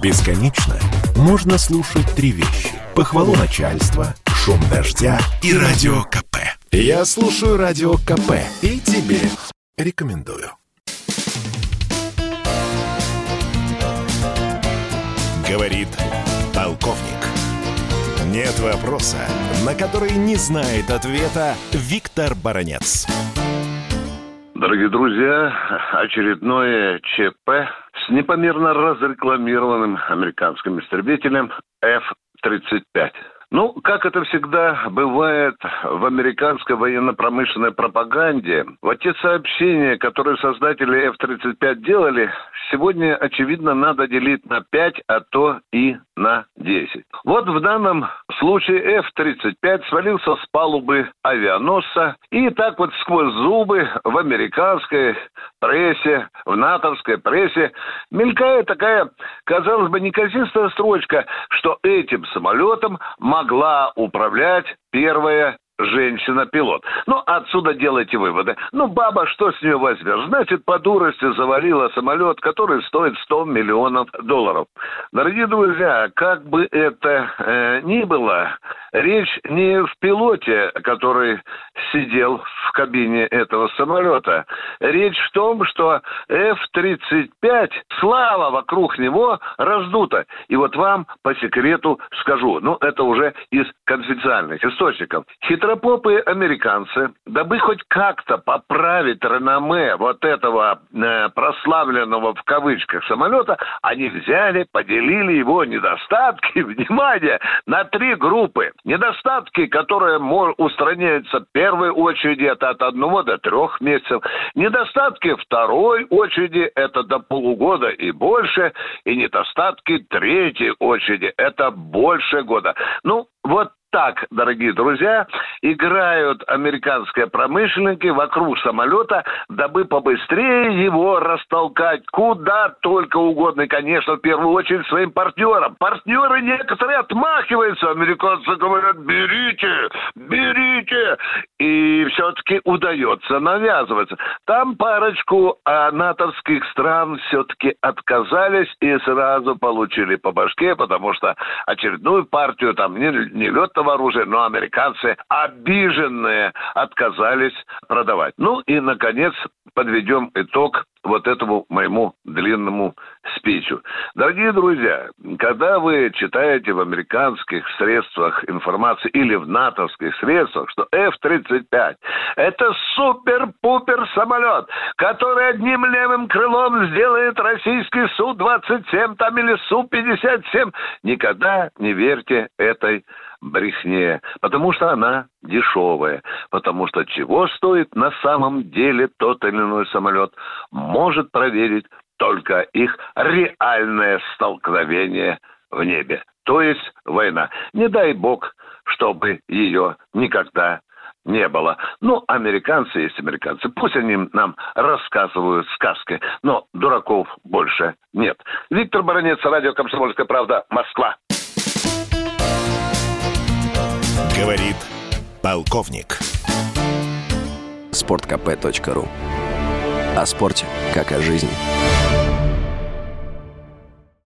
Бесконечно можно слушать три вещи. Похвалу начальства, шум дождя и радио КП. Я слушаю радио КП и тебе рекомендую. Говорит полковник. Нет вопроса, на который не знает ответа Виктор Баранец. Дорогие друзья, очередное ЧП с непомерно разрекламированным американским истребителем F-35. Ну, как это всегда бывает в американской военно-промышленной пропаганде, вот те сообщения, которые создатели F-35 делали, сегодня, очевидно, надо делить на 5, а то и на 10. Вот в данном случае F-35 свалился с палубы авианосца и так вот сквозь зубы в американской прессе, в натовской прессе мелькает такая, казалось бы, неказистая строчка, что этим самолетом могла управлять первая женщина-пилот. Ну, отсюда делайте выводы. Ну, баба, что с нее возьмешь? Значит, по дурости завалила самолет, который стоит 100 миллионов долларов. Дорогие друзья, как бы это э, ни было, речь не в пилоте, который сидел в кабине этого самолета. Речь в том, что F-35, слава вокруг него раздута. И вот вам по секрету скажу, ну, это уже из конфиденциальных источников. Хитропопые американцы, дабы хоть как-то поправить реноме вот этого э, прославленного в кавычках самолета, они взяли, поделили его недостатки, внимание, на три группы. Недостатки, которые устраняются в первой очереди, это от одного до трех месяцев. Недостатки второй очереди, это до полугода и больше. И недостатки третьей очереди, это больше года. Ну, вот так, дорогие друзья, играют американские промышленники вокруг самолета, дабы побыстрее его растолкать куда только угодно. И, конечно, в первую очередь своим партнерам. Партнеры некоторые отмахиваются. Американцы говорят, берите, берите. И все-таки удается навязываться. Там парочку а, натовских стран все-таки отказались и сразу получили по башке, потому что очередную партию там не, не лед этого оружия, но американцы обиженные отказались продавать. Ну и, наконец, подведем итог вот этому моему длинному спичу. Дорогие друзья, когда вы читаете в американских средствах информации или в натовских средствах, что F-35 это супер-пупер самолет, который одним левым крылом сделает российский Су-27 там или Су-57, никогда не верьте этой брехне, потому что она дешевая, потому что чего стоит на самом деле тот или иной самолет, может проверить только их реальное столкновение в небе, то есть война. Не дай бог, чтобы ее никогда не было. Ну, американцы есть американцы. Пусть они нам рассказывают сказки, но дураков больше нет. Виктор Баранец, радио «Комсомольская правда», Москва. Говорит полковник. Спорткп.ру О спорте, как о жизни.